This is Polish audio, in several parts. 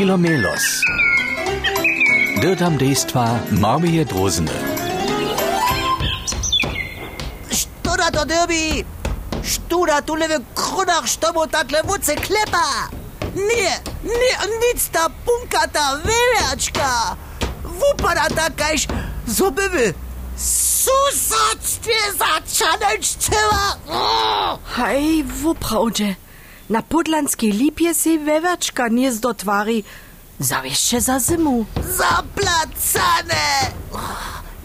Philomelos. Dirtam dejstva Marmije Drozene. Studa to derbi! Studa tu leve krudach štobo takle vuce klepa! Nie, nie, nic ta punkata veljačka! Vupada takajš zobeve! Susac, ty začanač cela! Hej, vupravde! Na podlanskiej lipie se wewaczka nie zdotwari. Zawieszcze za zimu. Zaplacane!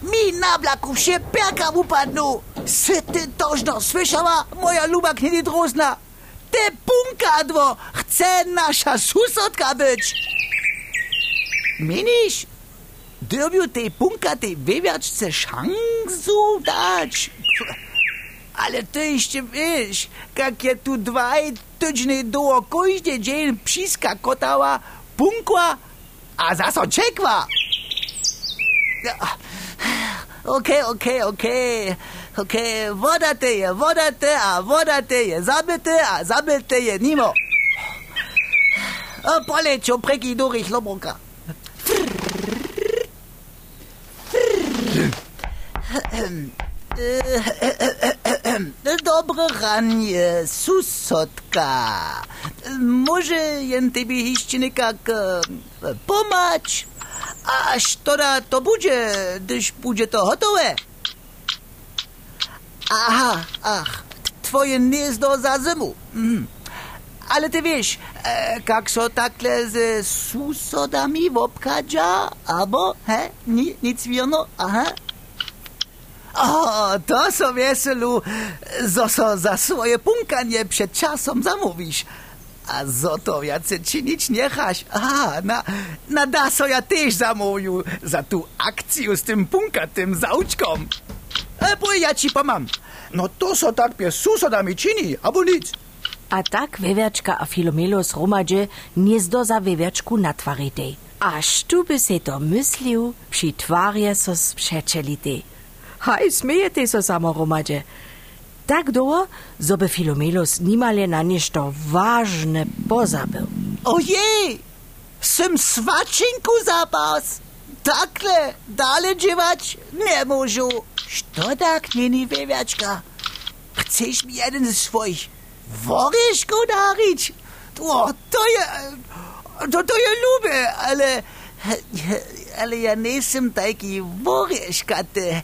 Mi na blaku się piaka upadną! Sy ty tożno słyszała, moja luba kniedy drozna? Te punkadwo chce nasza susodka być! Minisz? Derbiu tej punka tej wywiaczce szansu dać? Ale ty jeszcze wiesz, jak je tu dwaj tygodnie do każdy dzień psiska kotała, punkła, a zaso czekwa. Okej, okej, okej, okej, woda te je, woda te, a woda te je, zabite, a zabite je nimo. O, poleciał preki do ich loboka. Ranie, susodka. Może jen tebe jeszcze nekak e, pomać? A sztoda to będzie, gdyż będzie to gotowe? Aha, ach, twoje gniezdo za zimu. Mhm. Ale ty wiesz, e, jak so takle ze susodami obkadzia, albo, he, ni, nic wierno, aha. O, to so weselu, zo so za swoje punkanie przed czasem zamówisz. A zo to jace czynić nie chaś. A, na, na da so ja też zamówił za tu akcję z tym punkatym zauczką. E, bo ja ci pomam. No to so tak pie susodami czyni, albo nic. A tak wewiaczka a Filomelos romadźe gniezdo za wewiaczku natwaritej. Aż tu by se to myslił, přitwarje so sprzeczelitej. Haj, smejete so samo romadźe. Tak długo, zo by Filomelos nimale na ništo ważne pozabył. Ojej! Sem svačinku zapas! Takle dalej dziewać nie możu. Co tak nie wywiaczka? Chcesz mi jeden z swoich woryszków darić? O, to ja, to, to ja lubię, ale, ale ja nie jestem taki woryszkaty.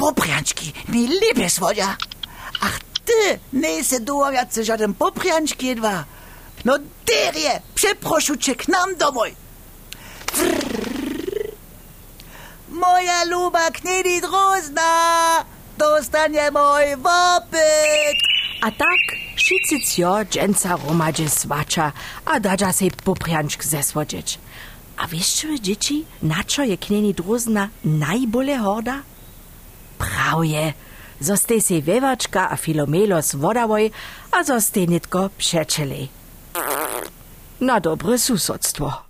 Poprianczki mi liebie swoja. Ach ty, nie se doławiacy żaden poprianczki jedwa. No derje, przeprosił cię k nam domoj. Moja luba knedi drozna, dostanie mój wopyt. A tak wszyscy dżęca romadźe swacza, a dadza se poprianczk zeswodzieć. A wiesz dzieci, na co je knieni drozna najbole horda? Prav je, zoste si vevačka a filomelo s vodavoj, a zoste nitko pšečeli. Na dobro susodstvo.